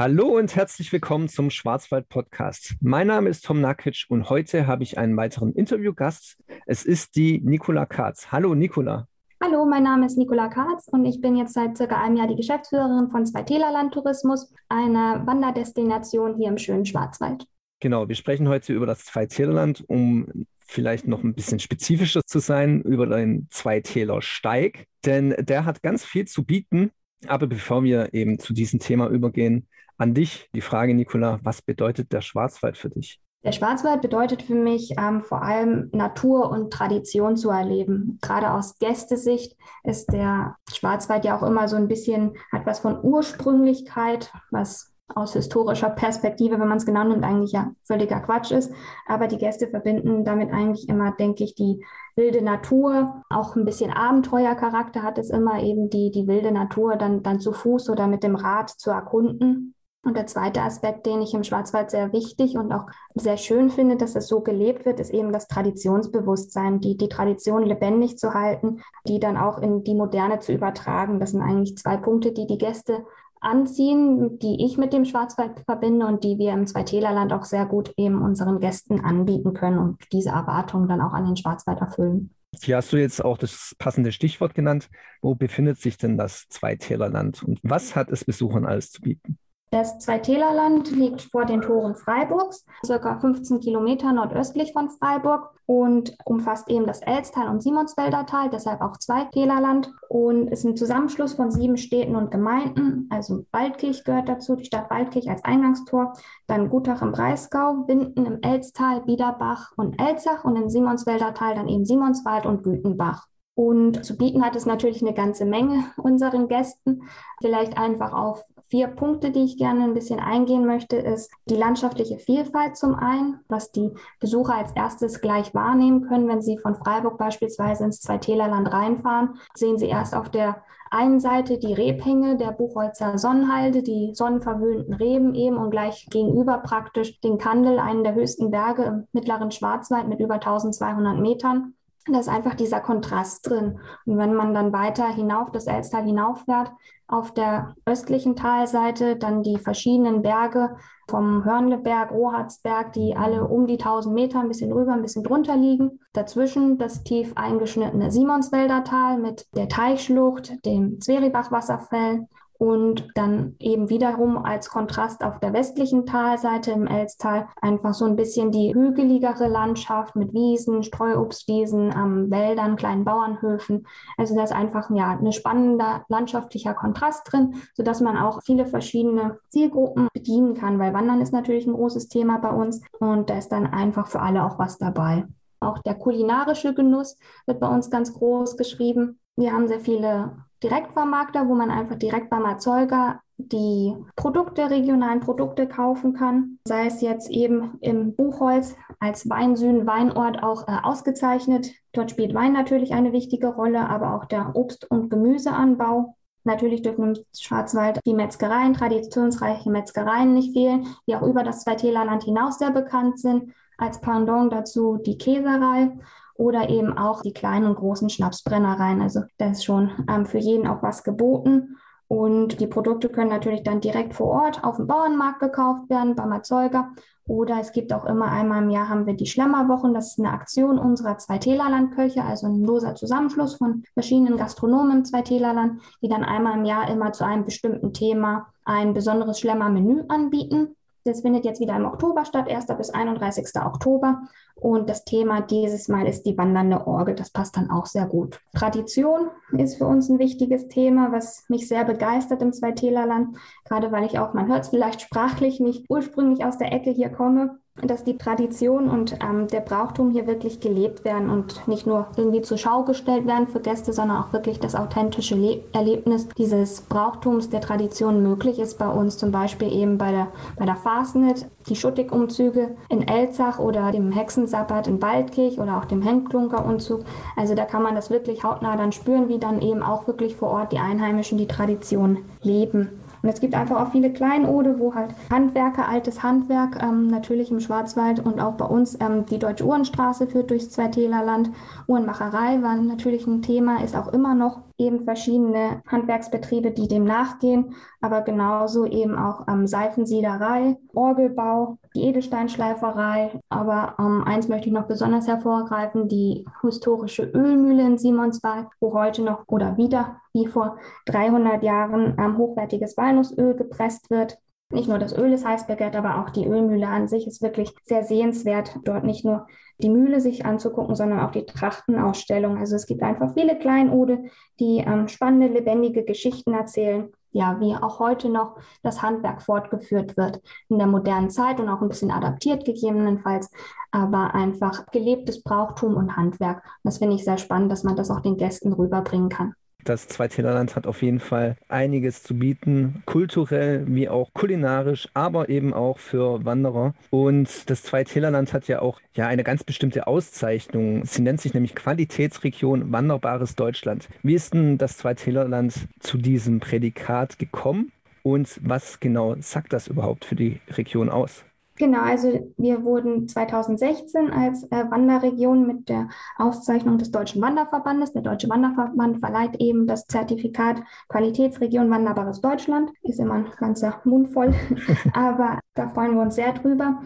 Hallo und herzlich willkommen zum Schwarzwald Podcast. Mein Name ist Tom Nakic und heute habe ich einen weiteren Interviewgast. Es ist die Nicola Katz. Hallo Nicola. Hallo, mein Name ist Nicola Katz und ich bin jetzt seit circa einem Jahr die Geschäftsführerin von Zweitälerland Tourismus, einer Wanderdestination hier im schönen Schwarzwald. Genau, wir sprechen heute über das Zweitälerland, um vielleicht noch ein bisschen spezifischer zu sein, über den Zweitäler Steig, denn der hat ganz viel zu bieten. Aber bevor wir eben zu diesem Thema übergehen, an dich die Frage, Nicola, was bedeutet der Schwarzwald für dich? Der Schwarzwald bedeutet für mich ähm, vor allem Natur und Tradition zu erleben. Gerade aus Gästesicht ist der Schwarzwald ja auch immer so ein bisschen, hat was von Ursprünglichkeit, was aus historischer Perspektive, wenn man es genau nimmt, eigentlich ja völliger Quatsch ist. Aber die Gäste verbinden damit eigentlich immer, denke ich, die wilde Natur. Auch ein bisschen Abenteuercharakter hat es immer eben die, die wilde Natur dann, dann zu Fuß oder mit dem Rad zu erkunden. Und der zweite Aspekt, den ich im Schwarzwald sehr wichtig und auch sehr schön finde, dass es so gelebt wird, ist eben das Traditionsbewusstsein, die, die Tradition lebendig zu halten, die dann auch in die Moderne zu übertragen. Das sind eigentlich zwei Punkte, die die Gäste anziehen, die ich mit dem Schwarzwald verbinde und die wir im Zweitälerland auch sehr gut eben unseren Gästen anbieten können und diese Erwartungen dann auch an den Schwarzwald erfüllen. Hier hast du jetzt auch das passende Stichwort genannt. Wo befindet sich denn das Zweitälerland und was hat es Besuchern alles zu bieten? Das Zweitälerland liegt vor den Toren Freiburgs, circa 15 Kilometer nordöstlich von Freiburg und umfasst eben das Elstal und Simonswälder Tal, deshalb auch Zweitälerland und ist ein Zusammenschluss von sieben Städten und Gemeinden. Also Waldkirch gehört dazu, die Stadt Waldkirch als Eingangstor, dann Gutach im Breisgau, Winden im Elstal, Biederbach und Elzach und im Simonswälder Tal dann eben Simonswald und Gütenbach. Und zu bieten hat es natürlich eine ganze Menge unseren Gästen. Vielleicht einfach auf vier Punkte, die ich gerne ein bisschen eingehen möchte, ist die landschaftliche Vielfalt zum einen, was die Besucher als erstes gleich wahrnehmen können, wenn sie von Freiburg beispielsweise ins Zweitälerland reinfahren, sehen sie erst auf der einen Seite die Rebhänge der Buchholzer Sonnenhalde, die sonnenverwöhnten Reben eben und gleich gegenüber praktisch den Kandel, einen der höchsten Berge im mittleren Schwarzwald mit über 1200 Metern. Da ist einfach dieser Kontrast drin. Und wenn man dann weiter hinauf, das Elstal hinauffährt, auf der östlichen Talseite dann die verschiedenen Berge vom Hörnleberg, Roharzberg, die alle um die 1000 Meter, ein bisschen drüber, ein bisschen drunter liegen. Dazwischen das tief eingeschnittene Simonswälder Tal mit der Teichschlucht, dem Zweribach-Wasserfällen und dann eben wiederum als Kontrast auf der westlichen Talseite im Elstal einfach so ein bisschen die hügeligere Landschaft mit Wiesen, Streuobstwiesen, ähm, Wäldern, kleinen Bauernhöfen. Also da ist einfach ja ein spannender landschaftlicher Kontrast drin, sodass man auch viele verschiedene Zielgruppen bedienen kann, weil Wandern ist natürlich ein großes Thema bei uns und da ist dann einfach für alle auch was dabei. Auch der kulinarische Genuss wird bei uns ganz groß geschrieben. Wir haben sehr viele Direktvermarkter, wo man einfach direkt beim Erzeuger die Produkte, regionalen Produkte kaufen kann. Sei es jetzt eben im Buchholz als Weinsüden, Weinort auch äh, ausgezeichnet. Dort spielt Wein natürlich eine wichtige Rolle, aber auch der Obst- und Gemüseanbau. Natürlich dürfen im Schwarzwald die Metzgereien, traditionsreiche Metzgereien nicht fehlen, die auch über das Zweitälerland hinaus sehr bekannt sind. Als Pendant dazu die Käserei oder eben auch die kleinen und großen Schnapsbrennereien. Also da ist schon ähm, für jeden auch was geboten. Und die Produkte können natürlich dann direkt vor Ort auf dem Bauernmarkt gekauft werden, beim Erzeuger. Oder es gibt auch immer einmal im Jahr haben wir die Schlemmerwochen. Das ist eine Aktion unserer Zweitälerlandköche, also ein loser Zusammenschluss von verschiedenen Gastronomen im Zweitälerland, die dann einmal im Jahr immer zu einem bestimmten Thema ein besonderes Schlemmermenü anbieten. Das findet jetzt wieder im Oktober statt, 1. bis 31. Oktober. Und das Thema dieses Mal ist die wandernde Orgel. Das passt dann auch sehr gut. Tradition ist für uns ein wichtiges Thema, was mich sehr begeistert im Zweitälerland. Gerade weil ich auch, man hört es vielleicht sprachlich, nicht ursprünglich aus der Ecke hier komme dass die Tradition und ähm, der Brauchtum hier wirklich gelebt werden und nicht nur irgendwie zur Schau gestellt werden für Gäste, sondern auch wirklich das authentische Le Erlebnis dieses Brauchtums der Tradition möglich ist bei uns, zum Beispiel eben bei der, bei der Fastnet, die Schuttigumzüge in Elzach oder dem Hexensabbat in Waldkirch oder auch dem Henkklunkerumzug. Also da kann man das wirklich hautnah dann spüren, wie dann eben auch wirklich vor Ort die Einheimischen die Tradition leben. Und es gibt einfach auch viele Kleinode, wo halt Handwerker, altes Handwerk, ähm, natürlich im Schwarzwald und auch bei uns ähm, die Deutsche Uhrenstraße führt durchs Zweitälerland. Uhrenmacherei war natürlich ein Thema, ist auch immer noch eben verschiedene Handwerksbetriebe, die dem nachgehen, aber genauso eben auch ähm, Seifensiederei, Orgelbau, die Edelsteinschleiferei. Aber ähm, eins möchte ich noch besonders hervorgreifen, die historische Ölmühle in Simonswald, wo heute noch oder wieder wie vor 300 Jahren ähm, hochwertiges Walnussöl gepresst wird. Nicht nur das Öl ist heiß begehrt, aber auch die Ölmühle an sich ist wirklich sehr sehenswert, dort nicht nur die Mühle sich anzugucken, sondern auch die Trachtenausstellung. Also es gibt einfach viele Kleinode, die ähm, spannende, lebendige Geschichten erzählen. Ja, wie auch heute noch das Handwerk fortgeführt wird in der modernen Zeit und auch ein bisschen adaptiert gegebenenfalls, aber einfach gelebtes Brauchtum und Handwerk. Das finde ich sehr spannend, dass man das auch den Gästen rüberbringen kann. Das Zweitälerland hat auf jeden Fall einiges zu bieten, kulturell wie auch kulinarisch, aber eben auch für Wanderer. Und das Zweitälerland hat ja auch ja eine ganz bestimmte Auszeichnung. Sie nennt sich nämlich Qualitätsregion Wanderbares Deutschland. Wie ist denn das Zweitälerland zu diesem Prädikat gekommen? Und was genau sagt das überhaupt für die Region aus? Genau, also wir wurden 2016 als äh, Wanderregion mit der Auszeichnung des Deutschen Wanderverbandes, der Deutsche Wanderverband verleiht eben das Zertifikat Qualitätsregion Wanderbares Deutschland. Ist immer ein ganzer Mund voll, aber da freuen wir uns sehr drüber.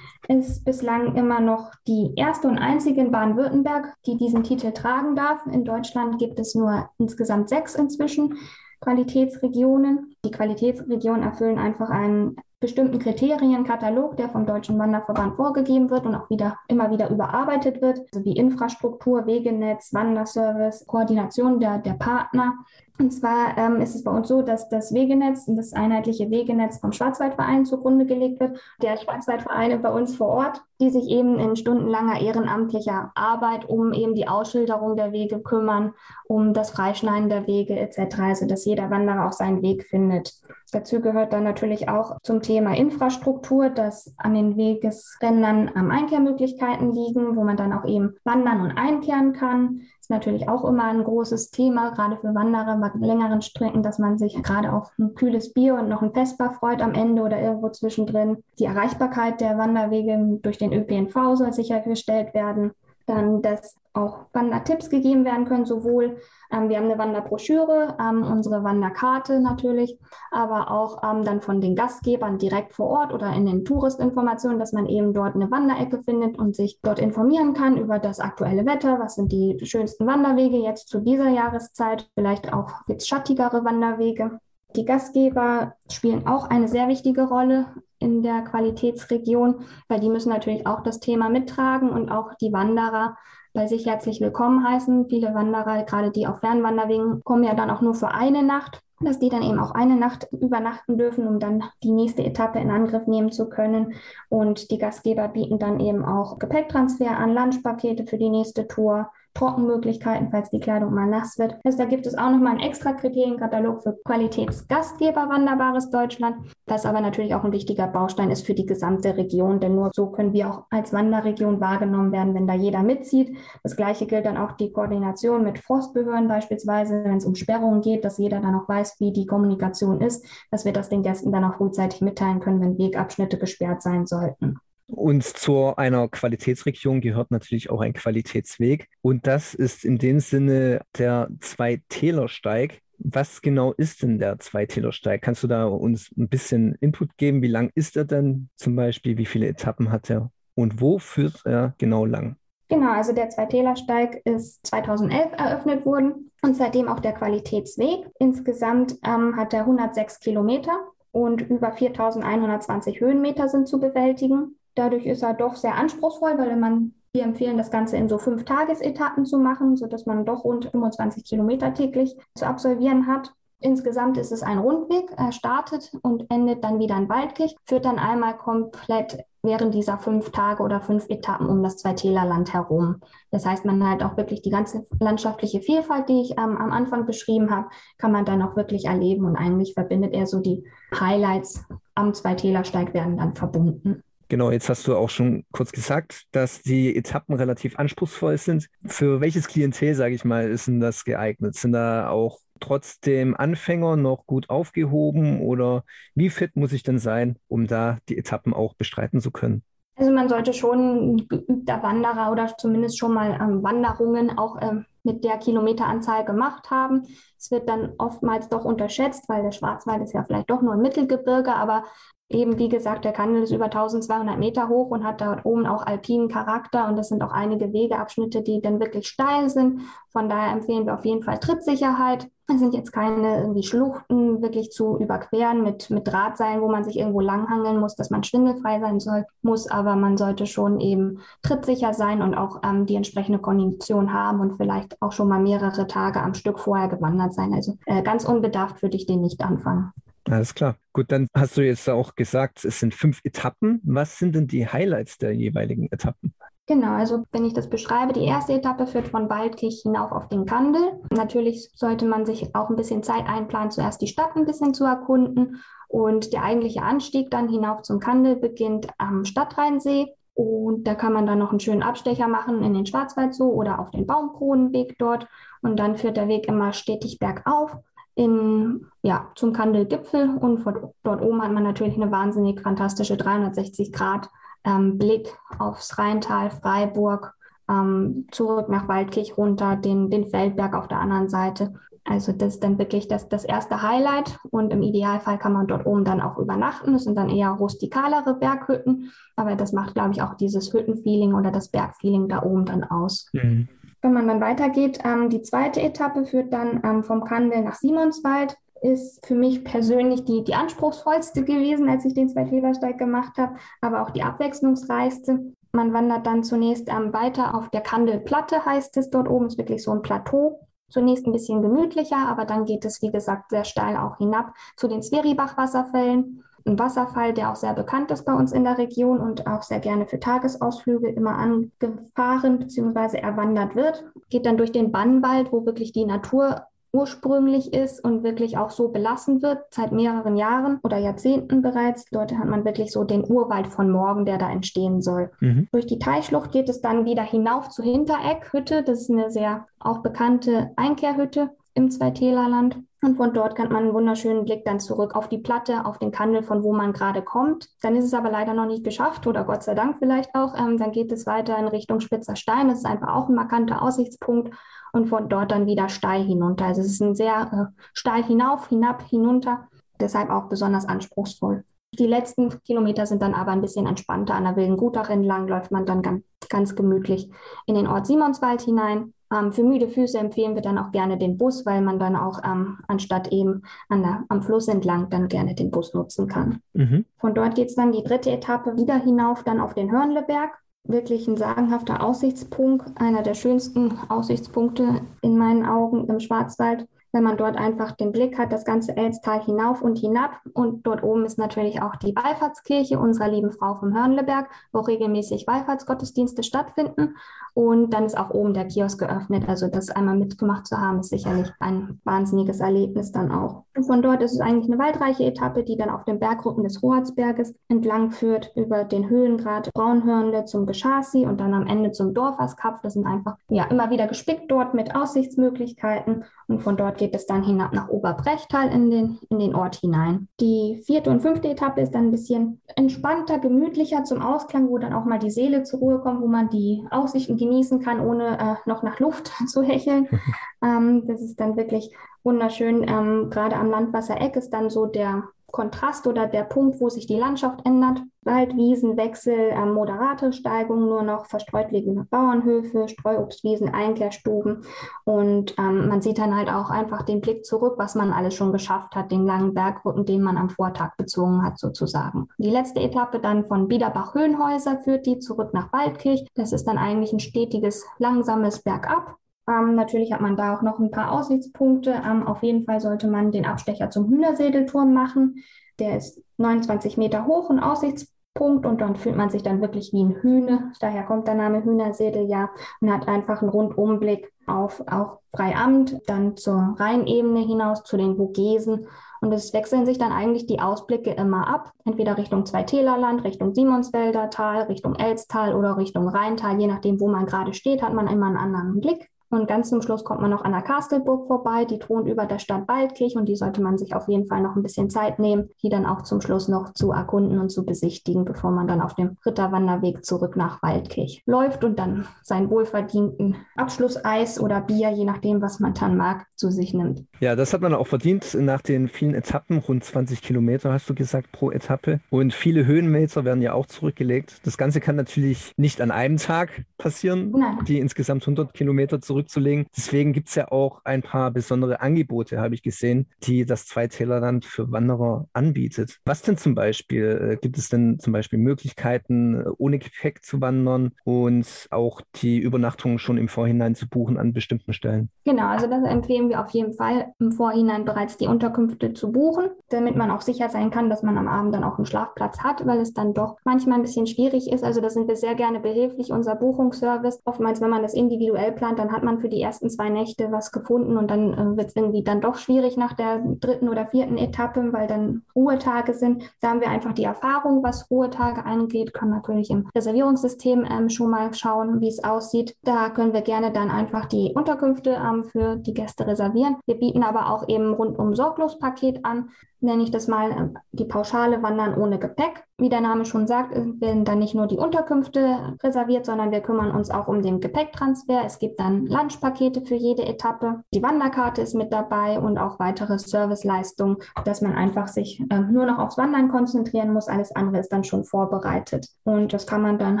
Ist bislang immer noch die erste und einzige in Baden-Württemberg, die diesen Titel tragen darf. In Deutschland gibt es nur insgesamt sechs inzwischen. Qualitätsregionen. Die Qualitätsregionen erfüllen einfach einen bestimmten Kriterienkatalog, der vom Deutschen Wanderverband vorgegeben wird und auch wieder immer wieder überarbeitet wird, also wie Infrastruktur, Wegenetz, Wanderservice, Koordination der, der Partner. Und zwar ähm, ist es bei uns so, dass das Wegenetz, das einheitliche Wegenetz vom Schwarzwaldverein zugrunde gelegt wird. Der Schwarzwaldvereine bei uns vor Ort, die sich eben in stundenlanger ehrenamtlicher Arbeit um eben die Ausschilderung der Wege kümmern, um das Freischneiden der Wege etc., also dass jeder Wanderer auch seinen Weg findet. Dazu gehört dann natürlich auch zum Thema Infrastruktur, dass an den Wegesrändern ähm, Einkehrmöglichkeiten liegen, wo man dann auch eben wandern und einkehren kann. Ist natürlich auch immer ein großes Thema, gerade für Wanderer bei längeren Strecken, dass man sich gerade auf ein kühles Bier und noch ein Vespa freut am Ende oder irgendwo zwischendrin. Die Erreichbarkeit der Wanderwege durch den ÖPNV soll sichergestellt werden. Dann, dass auch Wandertipps gegeben werden können, sowohl ähm, wir haben eine Wanderbroschüre, ähm, unsere Wanderkarte natürlich, aber auch ähm, dann von den Gastgebern direkt vor Ort oder in den Touristinformationen, dass man eben dort eine Wanderecke findet und sich dort informieren kann über das aktuelle Wetter, was sind die schönsten Wanderwege jetzt zu dieser Jahreszeit, vielleicht auch jetzt schattigere Wanderwege. Die Gastgeber spielen auch eine sehr wichtige Rolle in der Qualitätsregion, weil die müssen natürlich auch das Thema mittragen und auch die Wanderer bei sich herzlich willkommen heißen. Viele Wanderer, gerade die auf Fernwanderwegen, kommen ja dann auch nur für eine Nacht dass die dann eben auch eine Nacht übernachten dürfen, um dann die nächste Etappe in Angriff nehmen zu können. Und die Gastgeber bieten dann eben auch Gepäcktransfer an, Lunchpakete für die nächste Tour, Trockenmöglichkeiten, falls die Kleidung mal nass wird. Also da gibt es auch nochmal einen extra Kriterienkatalog für Qualitätsgastgeber Wanderbares Deutschland, das aber natürlich auch ein wichtiger Baustein ist für die gesamte Region, denn nur so können wir auch als Wanderregion wahrgenommen werden, wenn da jeder mitzieht. Das gleiche gilt dann auch die Koordination mit Forstbehörden beispielsweise, wenn es um Sperrungen geht, dass jeder dann auch weiß, wie die Kommunikation ist, dass wir das den Gästen dann auch frühzeitig mitteilen können, wenn Wegabschnitte gesperrt sein sollten. Und zu einer Qualitätsregion gehört natürlich auch ein Qualitätsweg. Und das ist in dem Sinne der Zwei-Täler-Steig. Was genau ist denn der Zwei-Täler-Steig? Kannst du da uns ein bisschen Input geben? Wie lang ist er denn zum Beispiel? Wie viele Etappen hat er? Und wo führt er genau lang? Genau, also der Zwei-Täler-Steig ist 2011 eröffnet worden und seitdem auch der Qualitätsweg. Insgesamt ähm, hat er 106 Kilometer und über 4120 Höhenmeter sind zu bewältigen. Dadurch ist er doch sehr anspruchsvoll, weil man, wir empfehlen, das Ganze in so fünf Tagesetappen zu machen, sodass man doch rund 25 Kilometer täglich zu absolvieren hat. Insgesamt ist es ein Rundweg. Er startet und endet dann wieder in Waldkirch, führt dann einmal komplett während dieser fünf Tage oder fünf Etappen um das Zweitälerland herum. Das heißt, man halt auch wirklich die ganze landschaftliche Vielfalt, die ich ähm, am Anfang beschrieben habe, kann man dann auch wirklich erleben und eigentlich verbindet er so die Highlights am Zweitälersteig werden dann verbunden. Genau, jetzt hast du auch schon kurz gesagt, dass die Etappen relativ anspruchsvoll sind. Für welches Klientel, sage ich mal, ist denn das geeignet? Sind da auch trotzdem Anfänger noch gut aufgehoben oder wie fit muss ich denn sein, um da die Etappen auch bestreiten zu können? Also man sollte schon ein geübter Wanderer oder zumindest schon mal ähm, Wanderungen auch ähm, mit der Kilometeranzahl gemacht haben. Es wird dann oftmals doch unterschätzt, weil der Schwarzwald ist ja vielleicht doch nur ein Mittelgebirge, aber eben wie gesagt, der Kandel ist über 1200 Meter hoch und hat dort oben auch alpinen Charakter und das sind auch einige Wegeabschnitte, die dann wirklich steil sind. Von daher empfehlen wir auf jeden Fall Trittsicherheit. Es sind jetzt keine irgendwie Schluchten wirklich zu überqueren mit, mit Drahtseilen, wo man sich irgendwo langhangeln muss, dass man schwindelfrei sein soll, muss, aber man sollte schon eben trittsicher sein und auch ähm, die entsprechende Kondition haben und vielleicht auch schon mal mehrere Tage am Stück vorher gewandert sein. Also äh, ganz unbedarft würde ich den nicht anfangen. Alles klar. Gut, dann hast du jetzt auch gesagt, es sind fünf Etappen. Was sind denn die Highlights der jeweiligen Etappen? Genau, also wenn ich das beschreibe, die erste Etappe führt von Waldkirch hinauf auf den Kandel. Natürlich sollte man sich auch ein bisschen Zeit einplanen, zuerst die Stadt ein bisschen zu erkunden. Und der eigentliche Anstieg dann hinauf zum Kandel beginnt am Stadtrheinsee. Und da kann man dann noch einen schönen Abstecher machen in den Schwarzwald Zoo oder auf den Baumkronenweg dort. Und dann führt der Weg immer stetig bergauf in, ja, zum Kandelgipfel und von dort oben hat man natürlich eine wahnsinnig fantastische 360 Grad ähm, Blick aufs Rheintal, Freiburg, ähm, zurück nach Waldkirch runter, den, den Feldberg auf der anderen Seite. Also das ist dann wirklich das, das erste Highlight und im Idealfall kann man dort oben dann auch übernachten. Das sind dann eher rustikalere Berghütten, aber das macht, glaube ich, auch dieses Hüttenfeeling oder das Bergfeeling da oben dann aus. Mhm. Wenn man dann weitergeht, ähm, die zweite Etappe führt dann ähm, vom Kandel nach Simonswald. Ist für mich persönlich die, die anspruchsvollste gewesen, als ich den Zweitälersteig gemacht habe, aber auch die abwechslungsreichste. Man wandert dann zunächst ähm, weiter auf der Kandelplatte, heißt es dort oben, ist wirklich so ein Plateau. Zunächst ein bisschen gemütlicher, aber dann geht es, wie gesagt, sehr steil auch hinab zu den Zweribach-Wasserfällen ein Wasserfall, der auch sehr bekannt ist bei uns in der Region und auch sehr gerne für Tagesausflüge immer angefahren bzw. erwandert wird. Geht dann durch den Bannwald, wo wirklich die Natur ursprünglich ist und wirklich auch so belassen wird, seit mehreren Jahren oder Jahrzehnten bereits. Dort hat man wirklich so den Urwald von morgen, der da entstehen soll. Mhm. Durch die Teichschlucht geht es dann wieder hinauf zur Hintereckhütte. Das ist eine sehr auch bekannte Einkehrhütte im Zweitälerland. Und von dort kann man einen wunderschönen Blick dann zurück auf die Platte, auf den Kandel, von wo man gerade kommt. Dann ist es aber leider noch nicht geschafft oder Gott sei Dank vielleicht auch. Ähm, dann geht es weiter in Richtung Spitzer Stein. Das ist einfach auch ein markanter Aussichtspunkt und von dort dann wieder steil hinunter. Also es ist ein sehr äh, steil hinauf, hinab, hinunter. Deshalb auch besonders anspruchsvoll. Die letzten Kilometer sind dann aber ein bisschen entspannter. An der Wilden Gutach entlang läuft man dann ganz, ganz gemütlich in den Ort Simonswald hinein. Ähm, für müde Füße empfehlen wir dann auch gerne den Bus, weil man dann auch ähm, anstatt eben an der, am Fluss entlang dann gerne den Bus nutzen kann. Mhm. Von dort geht es dann die dritte Etappe wieder hinauf, dann auf den Hörnleberg. Wirklich ein sagenhafter Aussichtspunkt, einer der schönsten Aussichtspunkte in meinen Augen im Schwarzwald wenn man dort einfach den Blick hat, das ganze Elstal hinauf und hinab. Und dort oben ist natürlich auch die Wallfahrtskirche unserer lieben Frau vom Hörnleberg, wo regelmäßig Wallfahrtsgottesdienste stattfinden. Und dann ist auch oben der Kiosk geöffnet. Also das einmal mitgemacht zu haben, ist sicherlich ein wahnsinniges Erlebnis dann auch. Und von dort ist es eigentlich eine waldreiche Etappe, die dann auf den Bergrücken des Hoheitsberges entlang führt, über den Höhengrad Braunhörnle zum Geschasi und dann am Ende zum Dorferskapf. Das sind einfach ja immer wieder gespickt dort mit Aussichtsmöglichkeiten. Und von dort geht es dann hinab nach Oberbrechtal in den, in den Ort hinein. Die vierte und fünfte Etappe ist dann ein bisschen entspannter, gemütlicher zum Ausklang, wo dann auch mal die Seele zur Ruhe kommt, wo man die Aussichten genießen kann, ohne äh, noch nach Luft zu hecheln. ähm, das ist dann wirklich wunderschön. Ähm, gerade am Landwassereck ist dann so der Kontrast oder der Punkt, wo sich die Landschaft ändert. Wald, Wiesenwechsel, äh, moderate Steigung, nur noch verstreut liegende Bauernhöfe, Streuobstwiesen, Einkehrstuben. Und ähm, man sieht dann halt auch einfach den Blick zurück, was man alles schon geschafft hat, den langen Bergrücken, den man am Vortag bezogen hat, sozusagen. Die letzte Etappe dann von Biederbach-Höhenhäuser führt die zurück nach Waldkirch. Das ist dann eigentlich ein stetiges, langsames Bergab. Ähm, natürlich hat man da auch noch ein paar Aussichtspunkte. Ähm, auf jeden Fall sollte man den Abstecher zum Hühnersädelturm machen. Der ist 29 Meter hoch, ein Aussichtspunkt und dann fühlt man sich dann wirklich wie ein Hühne. Daher kommt der Name Hühnersädel ja und hat einfach einen Rundumblick auf auch Freiamt, dann zur Rheinebene hinaus, zu den Vogesen. Und es wechseln sich dann eigentlich die Ausblicke immer ab, entweder Richtung Zweitälerland, Richtung Simonswälder Tal, Richtung Elstal oder Richtung Rheintal. Je nachdem, wo man gerade steht, hat man immer einen anderen Blick. Und ganz zum Schluss kommt man noch an der Kastelburg vorbei, die thront über der Stadt Waldkirch und die sollte man sich auf jeden Fall noch ein bisschen Zeit nehmen, die dann auch zum Schluss noch zu erkunden und zu besichtigen, bevor man dann auf dem Ritterwanderweg zurück nach Waldkirch läuft und dann seinen wohlverdienten Abschlusseis oder Bier, je nachdem, was man dann mag, zu sich nimmt. Ja, das hat man auch verdient nach den vielen Etappen, rund 20 Kilometer hast du gesagt pro Etappe. Und viele Höhenmeter werden ja auch zurückgelegt. Das Ganze kann natürlich nicht an einem Tag passieren, Nein. die insgesamt 100 Kilometer zurückzulegen. Deswegen gibt es ja auch ein paar besondere Angebote, habe ich gesehen, die das Zweitälerland für Wanderer anbietet. Was denn zum Beispiel? Äh, gibt es denn zum Beispiel Möglichkeiten, äh, ohne Gepäck zu wandern und auch die Übernachtung schon im Vorhinein zu buchen an bestimmten Stellen? Genau, also das empfehlen wir auf jeden Fall im Vorhinein bereits die Unterkünfte zu buchen, damit man auch sicher sein kann, dass man am Abend dann auch einen Schlafplatz hat, weil es dann doch manchmal ein bisschen schwierig ist. Also da sind wir sehr gerne behilflich, unser Buchungsservice. Oftmals, wenn man das individuell plant, dann hat man für die ersten zwei Nächte was gefunden und dann äh, wird es irgendwie dann doch schwierig nach der dritten oder vierten Etappe, weil dann Ruhetage sind. Da haben wir einfach die Erfahrung, was Ruhetage angeht, können natürlich im Reservierungssystem ähm, schon mal schauen, wie es aussieht. Da können wir gerne dann einfach die Unterkünfte ähm, für die Gäste reservieren. Wir bieten aber auch eben rundum Sorglospaket an nenne ich das mal, äh, die pauschale Wandern ohne Gepäck. Wie der Name schon sagt, werden dann nicht nur die Unterkünfte reserviert, sondern wir kümmern uns auch um den Gepäcktransfer. Es gibt dann Lunchpakete für jede Etappe. Die Wanderkarte ist mit dabei und auch weitere Serviceleistungen, dass man einfach sich äh, nur noch aufs Wandern konzentrieren muss. Alles andere ist dann schon vorbereitet. Und das kann man dann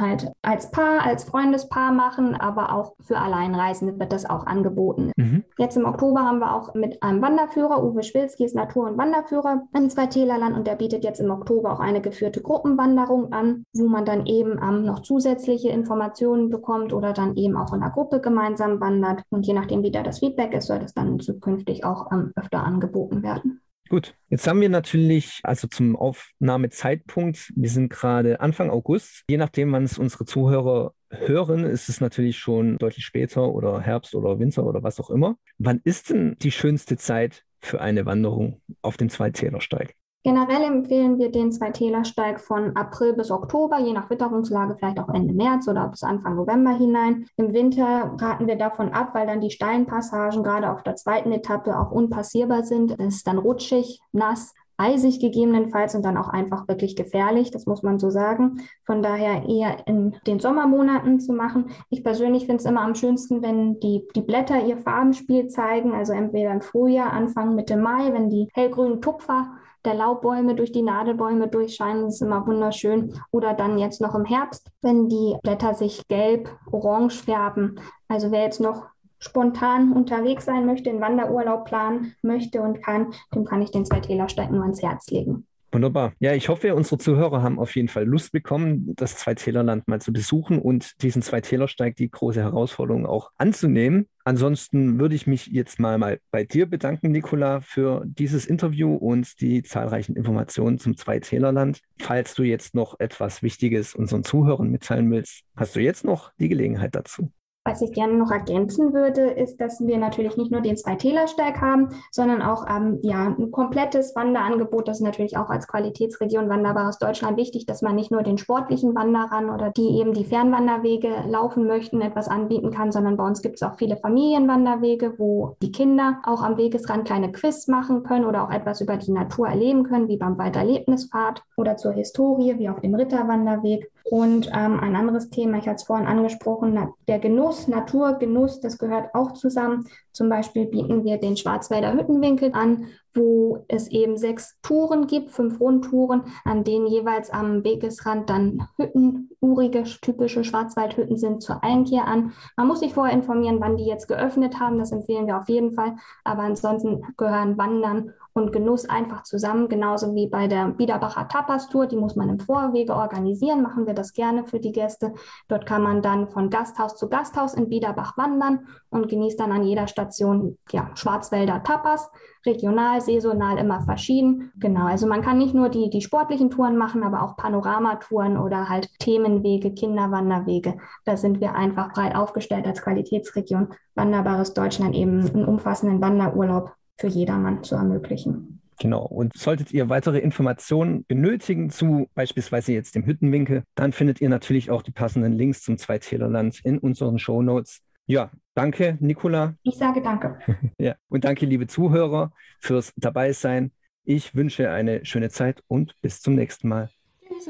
halt als Paar, als Freundespaar machen, aber auch für Alleinreisende wird das auch angeboten. Mhm. Jetzt im Oktober haben wir auch mit einem Wanderführer, Uwe Schwilski ist Natur- und Wanderführer, im Zweitälerland und der bietet jetzt im Oktober auch eine geführte Gruppenwanderung an, wo man dann eben ähm, noch zusätzliche Informationen bekommt oder dann eben auch in der Gruppe gemeinsam wandert. Und je nachdem, wie da das Feedback ist, soll das dann zukünftig auch ähm, öfter angeboten werden. Gut, jetzt haben wir natürlich, also zum Aufnahmezeitpunkt, wir sind gerade Anfang August. Je nachdem, wann es unsere Zuhörer hören, ist es natürlich schon deutlich später oder Herbst oder Winter oder was auch immer. Wann ist denn die schönste Zeit für eine Wanderung auf den Zweitälersteig? Generell empfehlen wir den Zweitälersteig von April bis Oktober, je nach Witterungslage vielleicht auch Ende März oder bis Anfang November hinein. Im Winter raten wir davon ab, weil dann die steilen Passagen gerade auf der zweiten Etappe auch unpassierbar sind. Es ist dann rutschig, nass eisig gegebenenfalls und dann auch einfach wirklich gefährlich, das muss man so sagen. Von daher eher in den Sommermonaten zu machen. Ich persönlich finde es immer am schönsten, wenn die, die Blätter ihr Farbenspiel zeigen, also entweder im Frühjahr, Anfang, Mitte Mai, wenn die hellgrünen Tupfer der Laubbäume durch die Nadelbäume durchscheinen, das ist immer wunderschön. Oder dann jetzt noch im Herbst, wenn die Blätter sich gelb, orange färben. Also wer jetzt noch spontan unterwegs sein möchte, einen Wanderurlaub planen möchte und kann, dem kann ich den Zweitälersteig nur ans Herz legen. Wunderbar. Ja, ich hoffe, unsere Zuhörer haben auf jeden Fall Lust bekommen, das Zweitälerland mal zu besuchen und diesen Zweitälersteig, die große Herausforderung auch anzunehmen. Ansonsten würde ich mich jetzt mal, mal bei dir bedanken, Nicola, für dieses Interview und die zahlreichen Informationen zum Zweitälerland. Falls du jetzt noch etwas Wichtiges unseren Zuhörern mitteilen willst, hast du jetzt noch die Gelegenheit dazu. Was ich gerne noch ergänzen würde, ist, dass wir natürlich nicht nur den Zwei-Täler-Steig haben, sondern auch ähm, ja, ein komplettes Wanderangebot. Das ist natürlich auch als Qualitätsregion Wanderbares Deutschland wichtig, dass man nicht nur den sportlichen Wanderern oder die eben die Fernwanderwege laufen möchten, etwas anbieten kann, sondern bei uns gibt es auch viele Familienwanderwege, wo die Kinder auch am Wegesrand kleine Quiz machen können oder auch etwas über die Natur erleben können, wie beim Walderlebnispfad oder zur Historie, wie auf dem Ritterwanderweg. Und ähm, ein anderes Thema, ich hatte es vorhin angesprochen, der Genuss, Naturgenuss, das gehört auch zusammen. Zum Beispiel bieten wir den Schwarzwälder Hüttenwinkel an, wo es eben sechs Touren gibt, fünf Rundtouren, an denen jeweils am Wegesrand dann Hütten, urige, typische Schwarzwaldhütten sind zur Einkehr an. Man muss sich vorher informieren, wann die jetzt geöffnet haben, das empfehlen wir auf jeden Fall. Aber ansonsten gehören Wandern und Genuss einfach zusammen, genauso wie bei der Biederbacher Tapas Tour. Die muss man im Vorwege organisieren, machen wir das gerne für die Gäste. Dort kann man dann von Gasthaus zu Gasthaus in Biederbach wandern und genießt dann an jeder Station ja, Schwarzwälder Tapas, regional, saisonal immer verschieden. Genau, also man kann nicht nur die, die sportlichen Touren machen, aber auch Panoramatouren oder halt Themenwege, Kinderwanderwege. Da sind wir einfach breit aufgestellt als Qualitätsregion. Wanderbares Deutschland eben einen umfassenden Wanderurlaub für jedermann zu ermöglichen. Genau. Und solltet ihr weitere Informationen benötigen zu beispielsweise jetzt dem Hüttenwinkel, dann findet ihr natürlich auch die passenden Links zum Zweitälerland in unseren Show Notes. Ja, danke, Nicola. Ich sage danke. ja, und danke, liebe Zuhörer, fürs Dabeisein. Ich wünsche eine schöne Zeit und bis zum nächsten Mal. Tschüss.